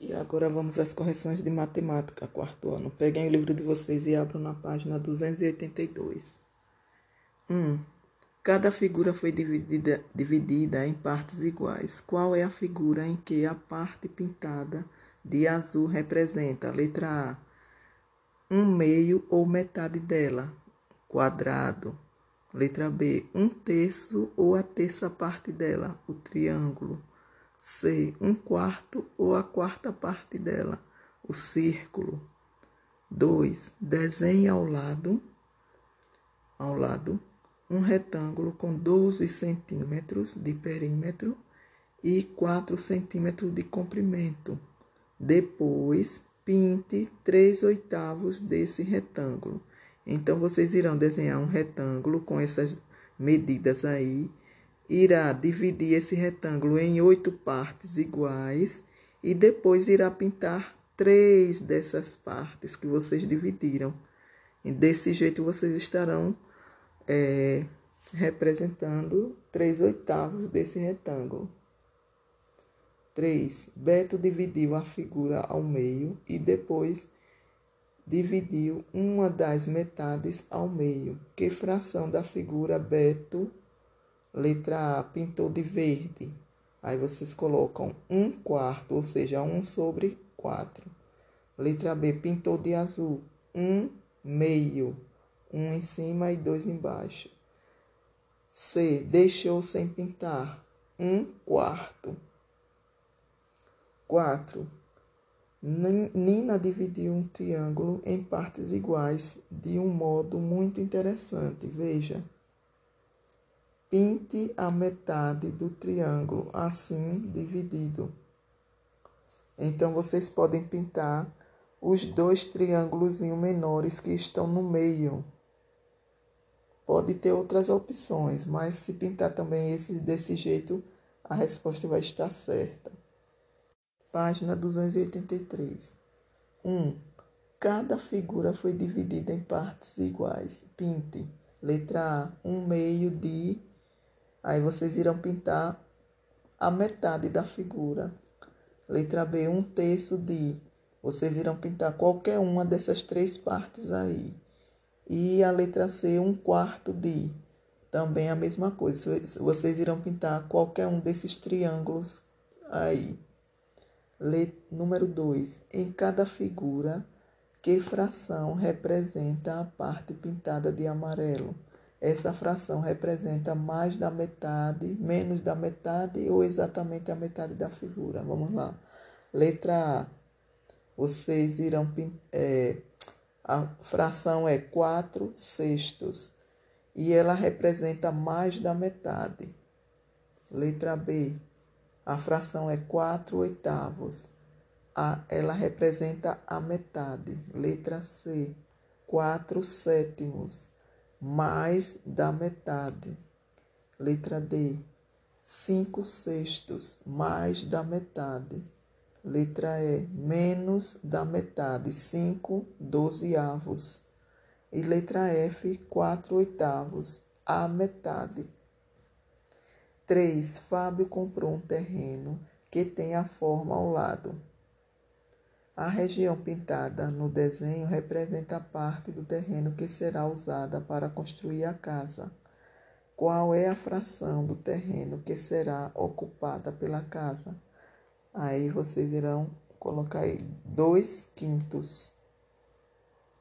E agora vamos às correções de matemática, quarto ano. Peguem o livro de vocês e abram na página 282. 1. Um, cada figura foi dividida, dividida em partes iguais. Qual é a figura em que a parte pintada de azul representa? Letra A. Um meio ou metade dela. Quadrado. Letra B. Um terço ou a terça parte dela. O triângulo. C. Um quarto ou a quarta parte dela, o círculo. 2. Desenhe ao lado, ao lado, um retângulo com 12 centímetros de perímetro e 4 centímetros de comprimento. Depois, pinte 3 oitavos desse retângulo. Então, vocês irão desenhar um retângulo com essas medidas aí irá dividir esse retângulo em oito partes iguais e depois irá pintar três dessas partes que vocês dividiram. E desse jeito vocês estarão é, representando três oitavos desse retângulo. 3. Beto dividiu a figura ao meio e depois dividiu uma das metades ao meio. Que fração da figura Beto Letra A, pintou de verde. Aí vocês colocam um quarto, ou seja, um sobre quatro. Letra B, pintou de azul. Um meio. Um em cima e dois embaixo. C, deixou sem pintar. Um quarto. 4. Nina dividiu um triângulo em partes iguais de um modo muito interessante. Veja. Pinte a metade do triângulo assim dividido. Então, vocês podem pintar os dois triângulos menores que estão no meio. Pode ter outras opções, mas se pintar também esse desse jeito, a resposta vai estar certa. Página 283. 1. Um, cada figura foi dividida em partes iguais. Pinte. Letra A, um meio de Aí vocês irão pintar a metade da figura. Letra B, um terço de. Vocês irão pintar qualquer uma dessas três partes aí. E a letra C, um quarto de. Também a mesma coisa. Vocês irão pintar qualquer um desses triângulos aí. Número 2. Em cada figura, que fração representa a parte pintada de amarelo? Essa fração representa mais da metade, menos da metade ou exatamente a metade da figura. Vamos lá. Letra A. Vocês irão. É, a fração é 4 sextos e ela representa mais da metade. Letra B. A fração é 4 oitavos. A, ela representa a metade. Letra C. 4 sétimos mais da metade. Letra D. Cinco sextos, mais da metade. Letra E, menos da metade, cinco dozeavos. E letra F, quatro oitavos, a metade. 3. Fábio comprou um terreno que tem a forma ao lado. A região pintada no desenho representa a parte do terreno que será usada para construir a casa. Qual é a fração do terreno que será ocupada pela casa? Aí vocês irão colocar aí dois quintos.